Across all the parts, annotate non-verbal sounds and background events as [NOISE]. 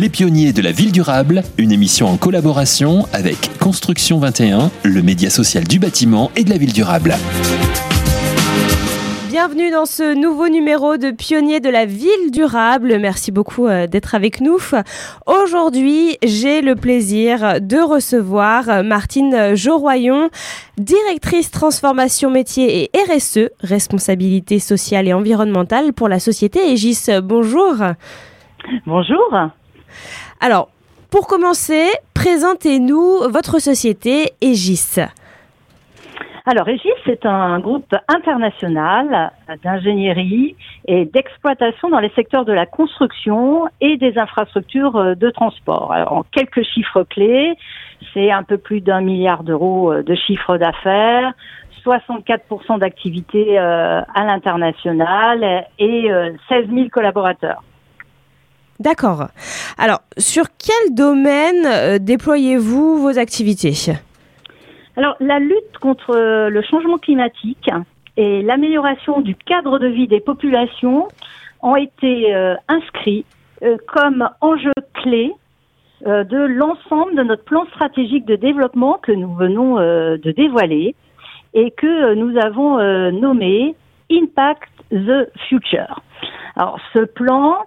Les pionniers de la ville durable, une émission en collaboration avec Construction 21, le média social du bâtiment et de la ville durable. Bienvenue dans ce nouveau numéro de Pionniers de la ville durable. Merci beaucoup euh, d'être avec nous. Aujourd'hui, j'ai le plaisir de recevoir Martine Joroyon, directrice transformation métier et RSE, responsabilité sociale et environnementale pour la société Aegis. Bonjour. Bonjour. Alors, pour commencer, présentez-nous votre société Aegis. Alors, Régis, c'est un groupe international d'ingénierie et d'exploitation dans les secteurs de la construction et des infrastructures de transport. Alors, en quelques chiffres clés, c'est un peu plus d'un milliard d'euros de chiffre d'affaires, 64% d'activité euh, à l'international et 16 000 collaborateurs. D'accord. Alors, sur quel domaine euh, déployez-vous vos activités? Alors, la lutte contre le changement climatique et l'amélioration du cadre de vie des populations ont été euh, inscrits euh, comme enjeux clés euh, de l'ensemble de notre plan stratégique de développement que nous venons de dévoiler et que nous avons nommé Impact the Future. Alors, ce plan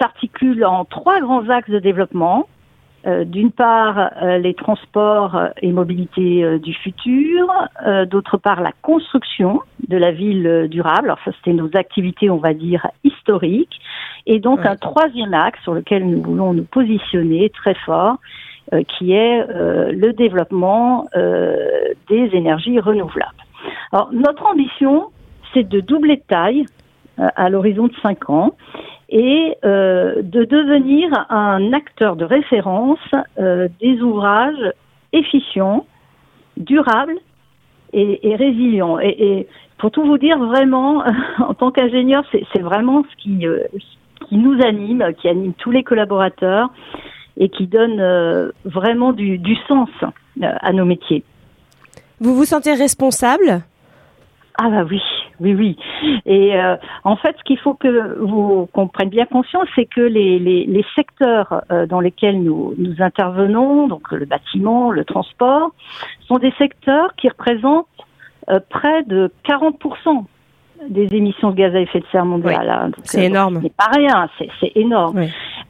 s'articule en trois grands axes de développement. Euh, d'une part euh, les transports et mobilité du futur, euh, d'autre part la construction de la ville durable. Alors ça c'était nos activités on va dire historiques. Et donc un troisième axe sur lequel nous voulons nous positionner très fort qui est le développement des énergies renouvelables. Alors notre ambition c'est de doubler de taille à l'horizon de 5 ans et euh, de devenir un acteur de référence euh, des ouvrages efficients, durables et, résilients. Et, pour tout vous dire, vraiment, [LAUGHS] en tant qu'ingénieur, c'est vraiment ce qui, euh, qui nous anime, qui anime tous les collaborateurs et qui donne vraiment du, du sens à nos métiers. Vous vous sentez responsable? Ah bah oui, oui, oui. Et euh, en fait, ce qu'il faut que vous compreniez bien conscience, c'est que les, les, les secteurs euh, dans lesquels nous, nous intervenons, donc le bâtiment, le transport, sont des secteurs qui représentent euh, près de 40% des émissions de gaz à effet de serre mondiales. C'est énorme. C'est pas rien, c'est énorme.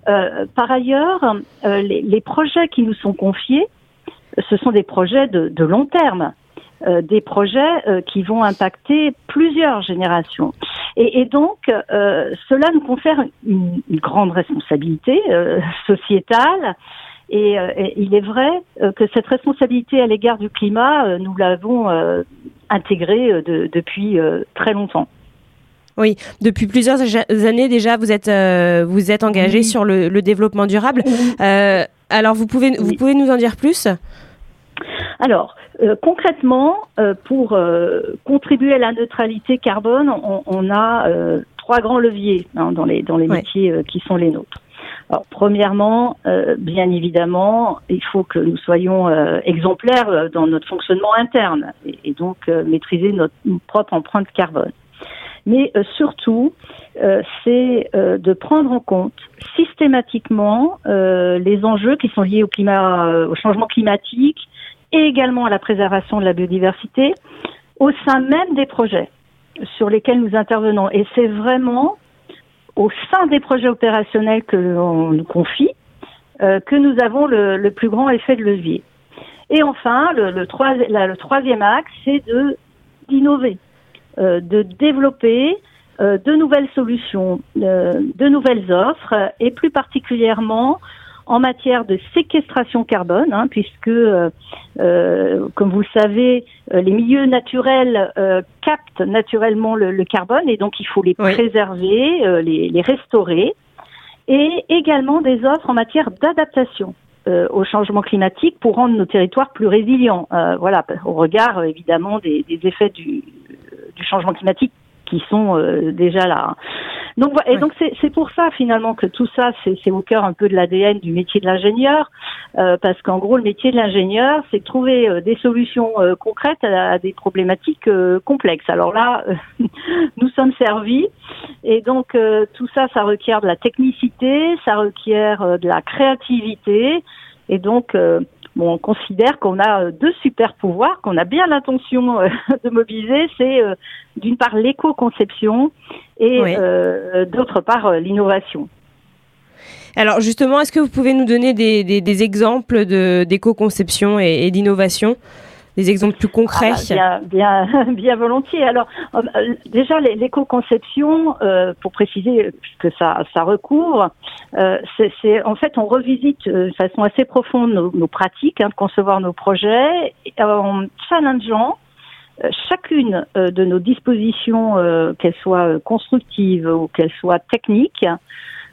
par ailleurs, les, les, projets qui nous sont confiés, ce sont des projets de, de long terme. Euh, des projets euh, qui vont impacter plusieurs générations. Et, et donc, euh, cela nous confère une, une grande responsabilité sociétale. Et, et, il est vrai que cette responsabilité à l'égard du climat, nous l'avons intégrée de, depuis très longtemps. Oui, depuis plusieurs années déjà, vous êtes vous êtes engagé sur le, le, développement durable. alors, vous pouvez vous pouvez nous en dire plus? Alors, euh, concrètement, euh, pour euh, contribuer à la neutralité carbone, on, a trois grands leviers hein, dans les, dans les métiers qui sont les nôtres. Alors, premièrement, bien évidemment, il faut que nous soyons exemplaires dans notre fonctionnement interne et, donc maîtriser notre, propre empreinte carbone. Mais surtout, c'est de prendre en compte systématiquement les enjeux qui sont liés au climat, au changement climatique, et également à la préservation de la biodiversité au sein même des projets sur lesquels nous intervenons. Et c'est vraiment au sein des projets opérationnels que l'on nous confie euh, que nous avons le, plus grand effet de levier. Et enfin, le, troisième axe, c'est d'innover, euh, de développer euh, de nouvelles solutions, de nouvelles offres, et plus particulièrement en matière de séquestration carbone, hein, puisque, euh, euh, comme vous le savez, euh, les milieux naturels captent naturellement le, carbone et donc il faut les préserver, les, restaurer, et également des offres en matière d'adaptation au changement climatique pour rendre nos territoires plus résilients. voilà, au regard évidemment des, effets du, du, changement climatique qui sont déjà là. Donc, et donc c'est pour ça finalement que tout ça, c'est au cœur un peu de l'ADN du métier de l'ingénieur, euh, parce qu'en gros, le métier de l'ingénieur, c'est de trouver euh, des solutions euh, concrètes à, des problématiques complexes. Alors là, [LAUGHS] nous sommes servis, et donc tout ça, ça requiert de la technicité, ça requiert de la créativité, et donc on considère qu'on a euh, deux super pouvoirs qu'on a bien l'intention euh, [LAUGHS] de mobiliser. C'est euh, d'une part l'éco-conception et d'autre part l'innovation. Alors justement, est-ce que vous pouvez nous donner des, exemples d'éco-conception et d'innovation? Des exemples plus concrets ah, bien, bien, [LAUGHS] bien, volontiers. Alors, euh, déjà, l'éco-conception, euh, pour préciser que ça, ça recouvre, euh, c'est en fait, on revisite de façon assez profonde nos, pratiques hein, de concevoir nos projets en challengeant chacune de nos dispositions, qu'elles soient constructives ou qu'elles soient techniques,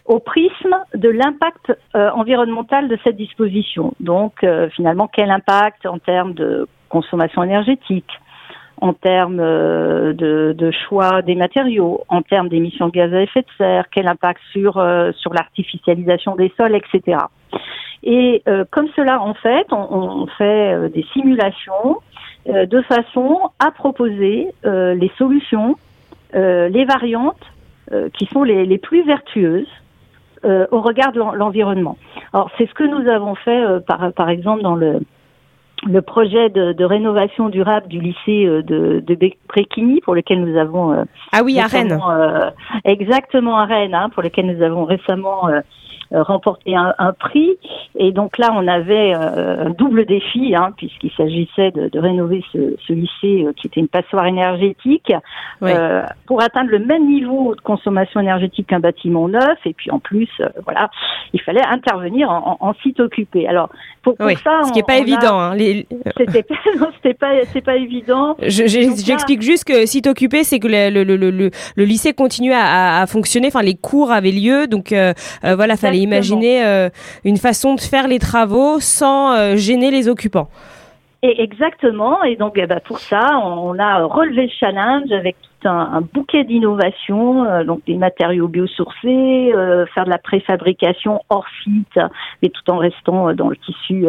au prisme de l'impact environnemental de cette disposition. Donc, finalement, quel impact en termes de consommation énergétique, en termes euh, de, choix des matériaux, en termes d'émissions de gaz à effet de serre, quel impact sur euh, sur l'artificialisation des sols, etc. Et euh, comme cela, en fait, on, fait des simulations de façon à proposer les solutions, les variantes qui sont les, les plus vertueuses au regard de l'environnement. Alors, c'est ce que nous avons fait, par, par exemple, dans le le projet de, rénovation durable du lycée euh, de, de Bréquigny, pour lequel nous avons euh, ah oui à Rennes. euh, exactement à Rennes hein, pour lequel nous avons récemment euh, remporté un, un, prix. Et donc là, on avait euh, un double défi, hein, puisqu'il s'agissait de, de, rénover ce, ce, lycée euh, qui était une passoire énergétique pour atteindre le même niveau de consommation énergétique qu'un bâtiment neuf. Et puis en plus, voilà, il fallait intervenir en, en, site occupé. Alors pour, pour ça, ce qui n'est pas évident. Hein, les... C'était pas, [LAUGHS] pas, c'est pas évident. J'explique juste que site occupé, c'est que le, le, le, le, lycée continuait à, à, fonctionner. Enfin, les cours avaient lieu, donc euh, voilà, fallait imaginer euh, une façon de faire les travaux sans euh, gêner les occupants. Et exactement. Et donc, eh ben, pour ça, on a relevé le challenge avec tout un, bouquet d'innovations, euh, donc des matériaux biosourcés, faire de la préfabrication hors site, mais tout en restant dans le tissu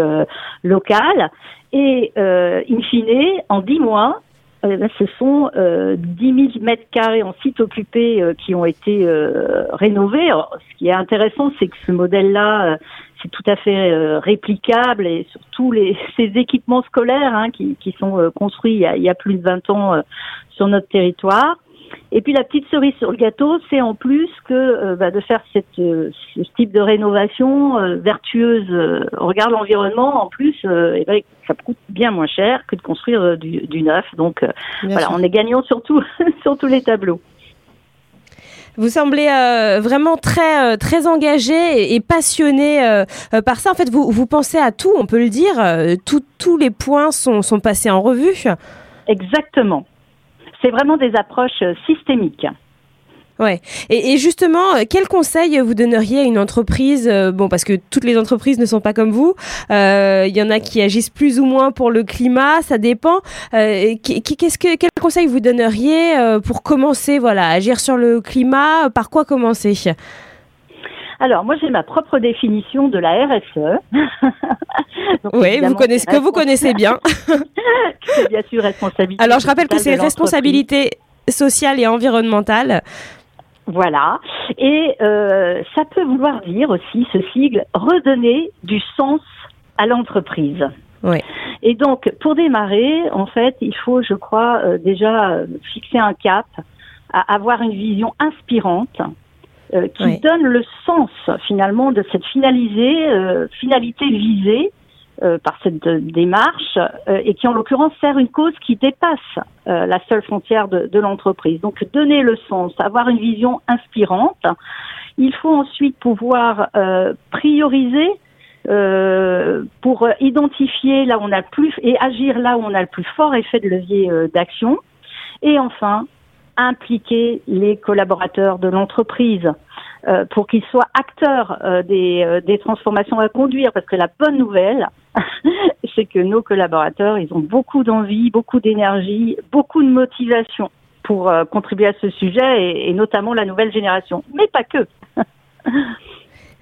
local. Et in fine, en dix mois, ben, ce sont euh, 10 000 mètres carrés en site occupé euh, qui ont été euh, rénovés. ce qui est intéressant, c'est que ce modèle-là, euh, c'est tout à fait réplicable et surtout les, [LAUGHS] ces équipements scolaires hein, qui, qui, sont construits il y, a, il y, a, plus de 20 ans sur notre territoire. Et puis la petite cerise sur le gâteau, c'est en plus que euh, bah, de faire cette, euh, ce type de rénovation euh, vertueuse au regard de l'environnement, en plus, et ben, ça coûte bien moins cher que de construire du, du, neuf. Donc voilà, on est gagnant sur, [LAUGHS] sur tous les tableaux. Vous semblez vraiment très très engagé et, passionné par ça. En fait, vous, vous pensez à tout, on peut le dire. tous les points sont, sont passés en revue. Exactement c'est vraiment des approches euh, systémiques. Ouais. Et, justement, euh, quel conseil vous donneriez à une entreprise euh, Bon, parce que toutes les entreprises ne sont pas comme vous. Il y en a qui agissent plus ou moins pour le climat, ça dépend. qu'est-ce que quel conseil vous donneriez pour commencer, voilà, agir sur le climat Par quoi commencer? Alors, moi, j'ai ma propre définition de la RSE. [LAUGHS] oui, vous connaissez, que vous connaissez bien. [LAUGHS] c'est bien sûr responsabilité. Alors, je rappelle que c'est responsabilité sociale et environnementale. Voilà. Et euh, ça peut vouloir dire aussi, ce sigle, redonner du sens à l'entreprise. Oui. Et donc, pour démarrer, en fait, il faut, je crois, euh, déjà euh, fixer un cap, avoir une vision inspirante euh, qui donne le sens finalement de cette finalisée, euh, finalité visée euh, par cette démarche et qui en l'occurrence sert une cause qui dépasse la seule frontière de, de l'entreprise. Donc donner le sens, avoir une vision inspirante. Il faut ensuite pouvoir prioriser euh, pour identifier là où on a le plus et agir là où on a le plus fort effet de levier d'action. Et enfin, impliquer les collaborateurs de l'entreprise euh, pour qu'ils soient acteurs euh, des, euh, des, transformations à conduire. Parce que la bonne nouvelle, [LAUGHS] c'est que nos collaborateurs, ils ont beaucoup d'envie, beaucoup d'énergie, beaucoup de motivation pour contribuer à ce sujet et, et notamment la nouvelle génération, mais pas que. [LAUGHS]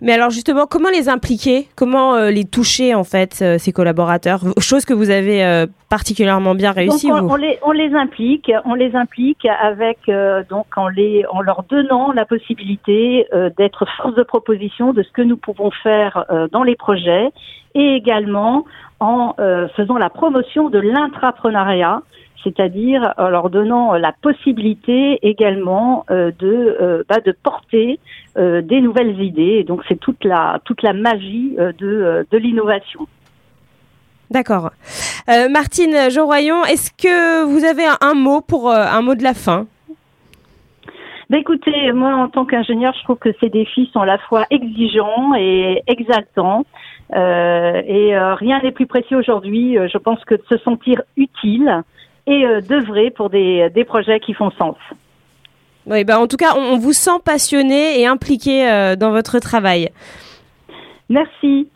Mais alors justement, comment les impliquer? Comment euh, les toucher en fait, euh, ces collaborateurs? Chose que vous avez euh, particulièrement bien réussi. on, les, on, les, implique, on les implique avec donc en les en leur donnant la possibilité d'être force de proposition de ce que nous pouvons faire dans les projets et également en faisant la promotion de l'intrapreneuriat c'est-à-dire en leur donnant la possibilité également euh, de, euh, bah, de porter euh, des nouvelles idées. Et donc c'est toute la, toute la magie de, de l'innovation. D'accord. Martine Joroyon, est-ce que vous avez un, mot pour un mot de la fin? Bah écoutez, moi en tant qu'ingénieur, je trouve que ces défis sont à la fois exigeants et exaltants. et rien n'est plus précis aujourd'hui, je pense, que de se sentir utile et euh, d'œuvrer pour des, des, projets qui font sens. Oui, ben en tout cas, on, vous sent passionné et impliqué euh, dans votre travail. Merci.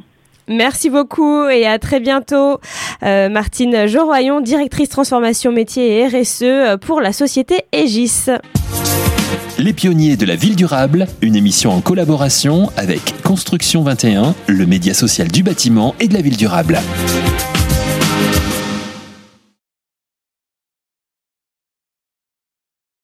Merci beaucoup et à très bientôt. Euh, Martine Joroyon, directrice transformation métier et RSE pour la société Aegis. Les pionniers de la ville durable, une émission en collaboration avec Construction 21, le média social du bâtiment et de la ville durable.